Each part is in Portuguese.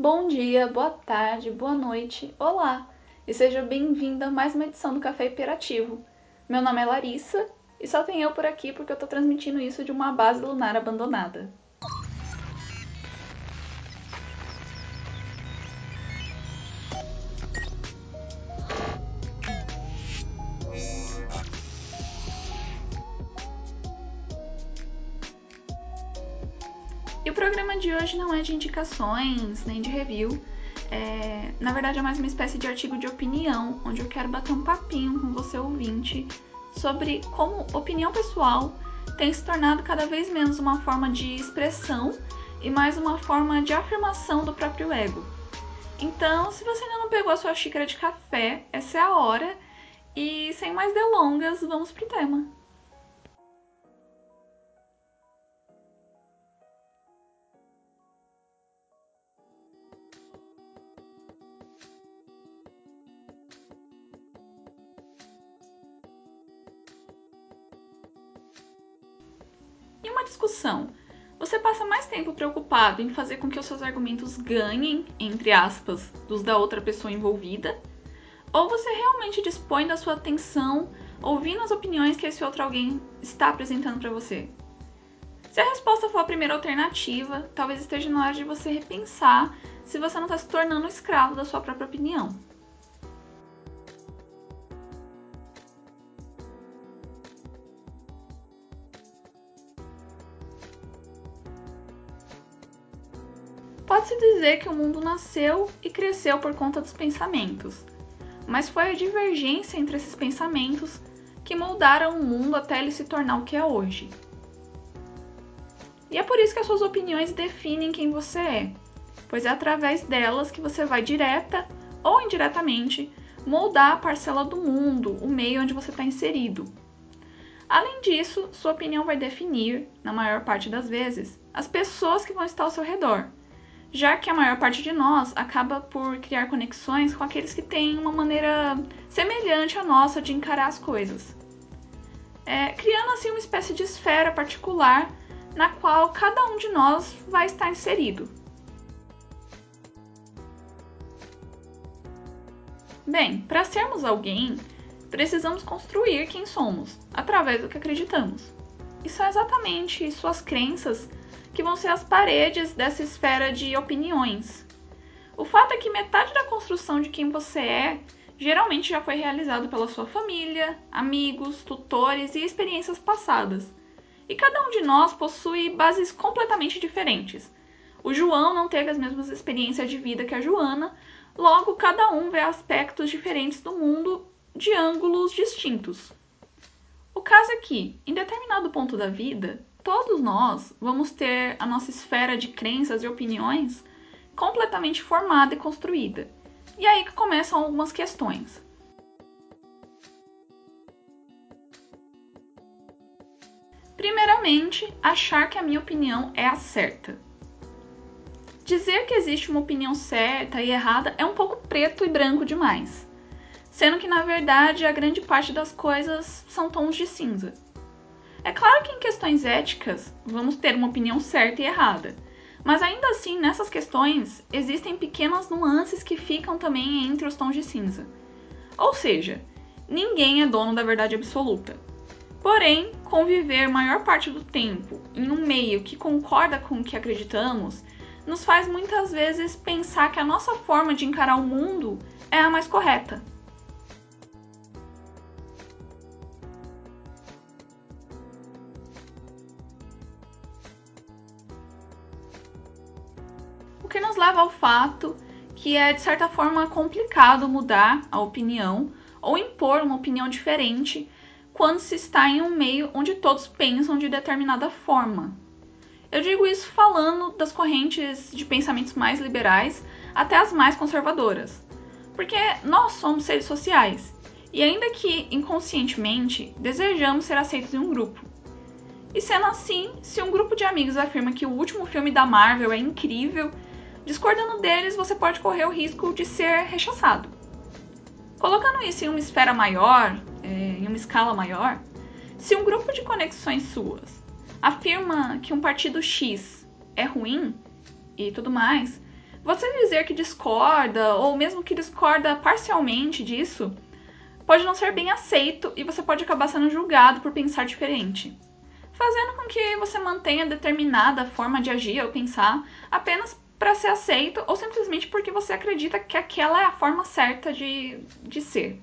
Bom dia, boa tarde, boa noite, olá! E seja bem-vinda a mais uma edição do Café Hiperativo. Meu nome é Larissa e só tem eu por aqui porque eu tô transmitindo isso de uma base lunar abandonada. E o programa de hoje não é de indicações nem de review. É, na verdade, é mais uma espécie de artigo de opinião, onde eu quero bater um papinho com você ouvinte sobre como opinião pessoal tem se tornado cada vez menos uma forma de expressão e mais uma forma de afirmação do próprio ego. Então, se você ainda não pegou a sua xícara de café, essa é a hora. E sem mais delongas, vamos pro tema. Em uma discussão, você passa mais tempo preocupado em fazer com que os seus argumentos ganhem, entre aspas, dos da outra pessoa envolvida? Ou você realmente dispõe da sua atenção ouvindo as opiniões que esse outro alguém está apresentando para você? Se a resposta for a primeira alternativa, talvez esteja na hora de você repensar se você não está se tornando escravo da sua própria opinião. Pode-se dizer que o mundo nasceu e cresceu por conta dos pensamentos, mas foi a divergência entre esses pensamentos que moldaram o mundo até ele se tornar o que é hoje. E é por isso que as suas opiniões definem quem você é, pois é através delas que você vai direta ou indiretamente moldar a parcela do mundo, o meio onde você está inserido. Além disso, sua opinião vai definir, na maior parte das vezes, as pessoas que vão estar ao seu redor já que a maior parte de nós acaba por criar conexões com aqueles que têm uma maneira semelhante à nossa de encarar as coisas, é, criando assim uma espécie de esfera particular na qual cada um de nós vai estar inserido. Bem, para sermos alguém, precisamos construir quem somos através do que acreditamos. E são exatamente suas crenças que vão ser as paredes dessa esfera de opiniões. O fato é que metade da construção de quem você é geralmente já foi realizado pela sua família, amigos, tutores e experiências passadas. E cada um de nós possui bases completamente diferentes. O João não teve as mesmas experiências de vida que a Joana, logo cada um vê aspectos diferentes do mundo de ângulos distintos. Caso é que, em determinado ponto da vida, todos nós vamos ter a nossa esfera de crenças e opiniões completamente formada e construída. E aí que começam algumas questões. Primeiramente, achar que a minha opinião é a certa. Dizer que existe uma opinião certa e errada é um pouco preto e branco demais, sendo que na verdade a grande parte das coisas são tons de cinza. É claro que em questões éticas vamos ter uma opinião certa e errada, mas ainda assim nessas questões existem pequenas nuances que ficam também entre os tons de cinza. Ou seja, ninguém é dono da verdade absoluta. Porém, conviver maior parte do tempo em um meio que concorda com o que acreditamos nos faz muitas vezes pensar que a nossa forma de encarar o mundo é a mais correta. Fato que é de certa forma complicado mudar a opinião ou impor uma opinião diferente quando se está em um meio onde todos pensam de determinada forma. Eu digo isso falando das correntes de pensamentos mais liberais até as mais conservadoras, porque nós somos seres sociais e, ainda que inconscientemente, desejamos ser aceitos em um grupo. E sendo assim, se um grupo de amigos afirma que o último filme da Marvel é incrível discordando deles, você pode correr o risco de ser rechaçado. Colocando isso em uma esfera maior, é, em uma escala maior, se um grupo de conexões suas afirma que um partido X é ruim e tudo mais, Você dizer que discorda, ou mesmo que discorda parcialmente disso, pode não ser bem aceito e você pode acabar sendo julgado por pensar diferente, fazendo com que você mantenha determinada forma de agir ou pensar apenas para ser aceito ou simplesmente porque você acredita que aquela é a forma certa de, de ser.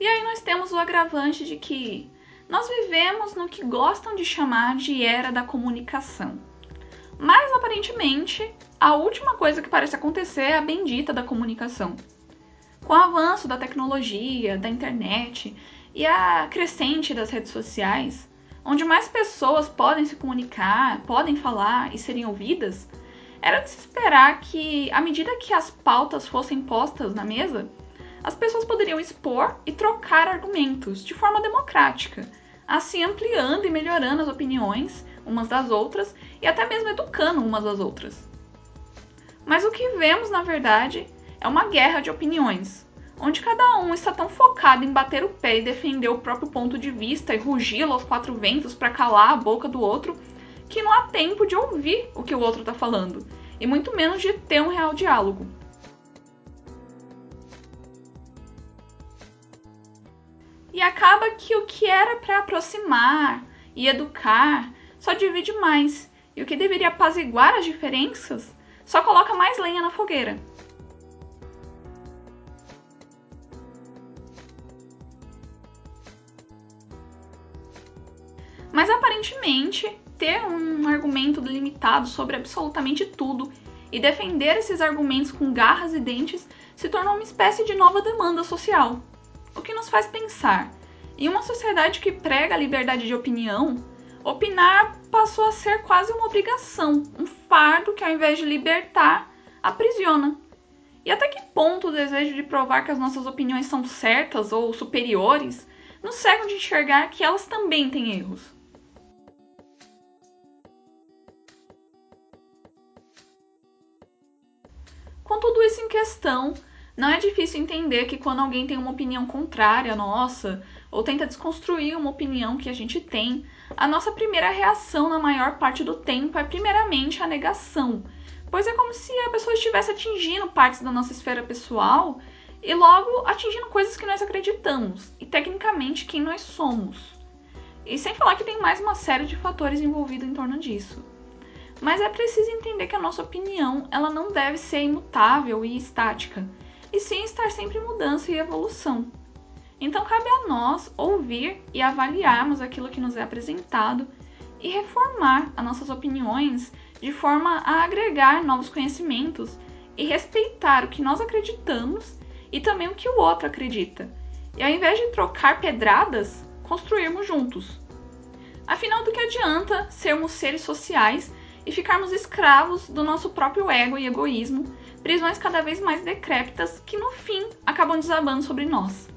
E aí nós temos o agravante de que nós vivemos no que gostam de chamar de era da comunicação. Mas aparentemente, a última coisa que parece acontecer é a bendita da comunicação. Com o avanço da tecnologia, da internet e a crescente das redes sociais, onde mais pessoas podem se comunicar, podem falar e serem ouvidas, era de se esperar que, à medida que as pautas fossem postas na mesa, as pessoas poderiam expor e trocar argumentos de forma democrática, assim ampliando e melhorando as opiniões umas das outras e até mesmo educando umas das outras. Mas o que vemos, na verdade, é uma guerra de opiniões, onde cada um está tão focado em bater o pé e defender o próprio ponto de vista e rugi-lo aos quatro ventos para calar a boca do outro, que não há tempo de ouvir o que o outro está falando, e muito menos de ter um real diálogo. E acaba que o que era para aproximar e educar só divide mais, e o que deveria apaziguar as diferenças só coloca mais lenha na fogueira. Mas aparentemente, ter um argumento delimitado sobre absolutamente tudo e defender esses argumentos com garras e dentes se tornou uma espécie de nova demanda social. O que nos faz pensar, em uma sociedade que prega a liberdade de opinião, opinar passou a ser quase uma obrigação, um fardo que ao invés de libertar, aprisiona. E até que ponto o desejo de provar que as nossas opiniões são certas ou superiores nos cega de enxergar que elas também têm erros? Com tudo isso em questão, não é difícil entender que quando alguém tem uma opinião contrária à nossa, ou tenta desconstruir uma opinião que a gente tem, a nossa primeira reação na maior parte do tempo é primeiramente a negação, pois é como se a pessoa estivesse atingindo partes da nossa esfera pessoal e logo atingindo coisas que nós acreditamos e tecnicamente quem nós somos. E sem falar que tem mais uma série de fatores envolvidos em torno disso. Mas é preciso entender que a nossa opinião ela não deve ser imutável e estática e sim estar sempre em mudança e evolução. Então cabe a nós ouvir e avaliarmos aquilo que nos é apresentado e reformar as nossas opiniões de forma a agregar novos conhecimentos e respeitar o que nós acreditamos e também o que o outro acredita. E ao invés de trocar pedradas, construirmos juntos. Afinal, do que adianta sermos seres sociais e ficarmos escravos do nosso próprio ego e egoísmo prisões cada vez mais decrépitas que no fim acabam desabando sobre nós.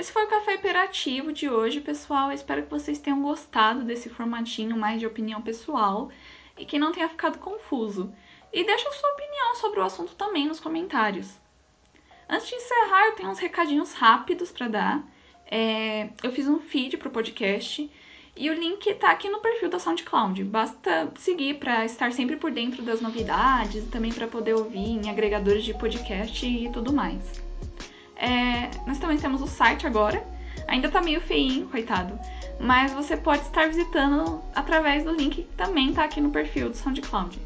Esse foi o café hiperativo de hoje, pessoal. Eu espero que vocês tenham gostado desse formatinho mais de opinião pessoal e que não tenha ficado confuso. E deixa a sua opinião sobre o assunto também nos comentários. Antes de encerrar, eu tenho uns recadinhos rápidos para dar. É, eu fiz um feed pro podcast e o link tá aqui no perfil da SoundCloud. Basta seguir para estar sempre por dentro das novidades e também para poder ouvir em agregadores de podcast e tudo mais. É, nós também temos o site agora. Ainda tá meio feinho, coitado. Mas você pode estar visitando através do link que também tá aqui no perfil do SoundCloud.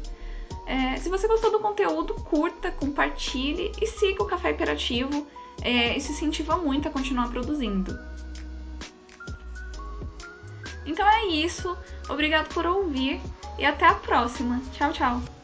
É, se você gostou do conteúdo, curta, compartilhe e siga o Café Hiperativo. É, isso incentiva muito a continuar produzindo. Então é isso. Obrigado por ouvir e até a próxima. Tchau, tchau.